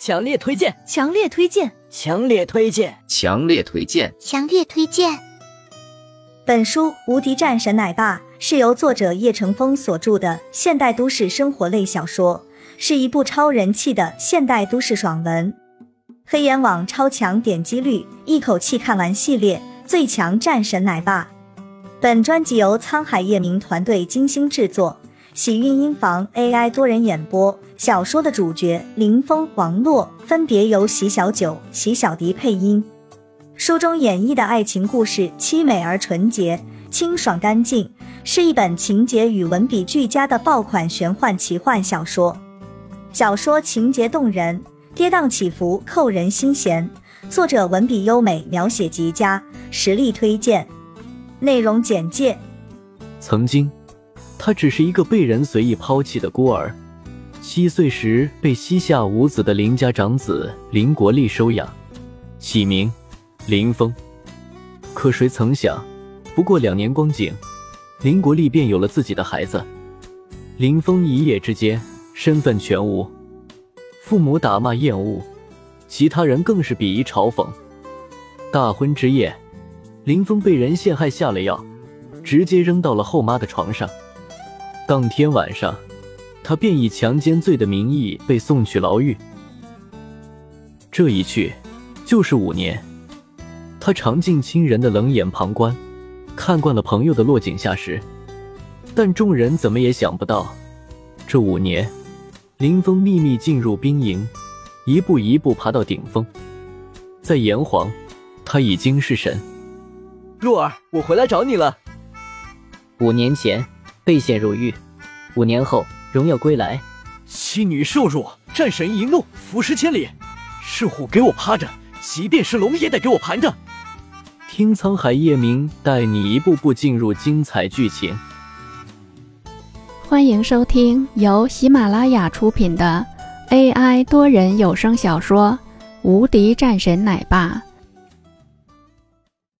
强烈推荐，强烈推荐，强烈推荐，强烈推荐，强烈推荐。本书《无敌战神奶爸》是由作者叶乘风所著的现代都市生活类小说，是一部超人气的现代都市爽文。黑岩网超强点击率，一口气看完系列《最强战神奶爸》。本专辑由沧海夜明团队精心制作，喜运音房 AI 多人演播。小说的主角林峰、王洛分别由席小九、席小迪配音。书中演绎的爱情故事凄美而纯洁、清爽干净，是一本情节与文笔俱佳的爆款玄幻奇幻小说。小说情节动人，跌宕起伏，扣人心弦。作者文笔优美，描写极佳，实力推荐。内容简介：曾经，他只是一个被人随意抛弃的孤儿。七岁时被膝下无子的林家长子林国立收养，起名林峰。可谁曾想，不过两年光景，林国立便有了自己的孩子。林峰一夜之间身份全无，父母打骂厌恶，其他人更是鄙夷嘲讽。大婚之夜，林峰被人陷害下了药，直接扔到了后妈的床上。当天晚上。他便以强奸罪的名义被送去牢狱，这一去就是五年。他尝尽亲人的冷眼旁观，看惯了朋友的落井下石，但众人怎么也想不到，这五年，林峰秘密进入兵营，一步一步爬到顶峰。在炎黄，他已经是神。若儿，我回来找你了。五年前被陷入狱，五年后。荣耀归来，妻女受辱，战神一怒，伏尸千里。是虎给我趴着，即便是龙也得给我盘着。听沧海夜明带你一步步进入精彩剧情。欢迎收听由喜马拉雅出品的 AI 多人有声小说《无敌战神奶爸》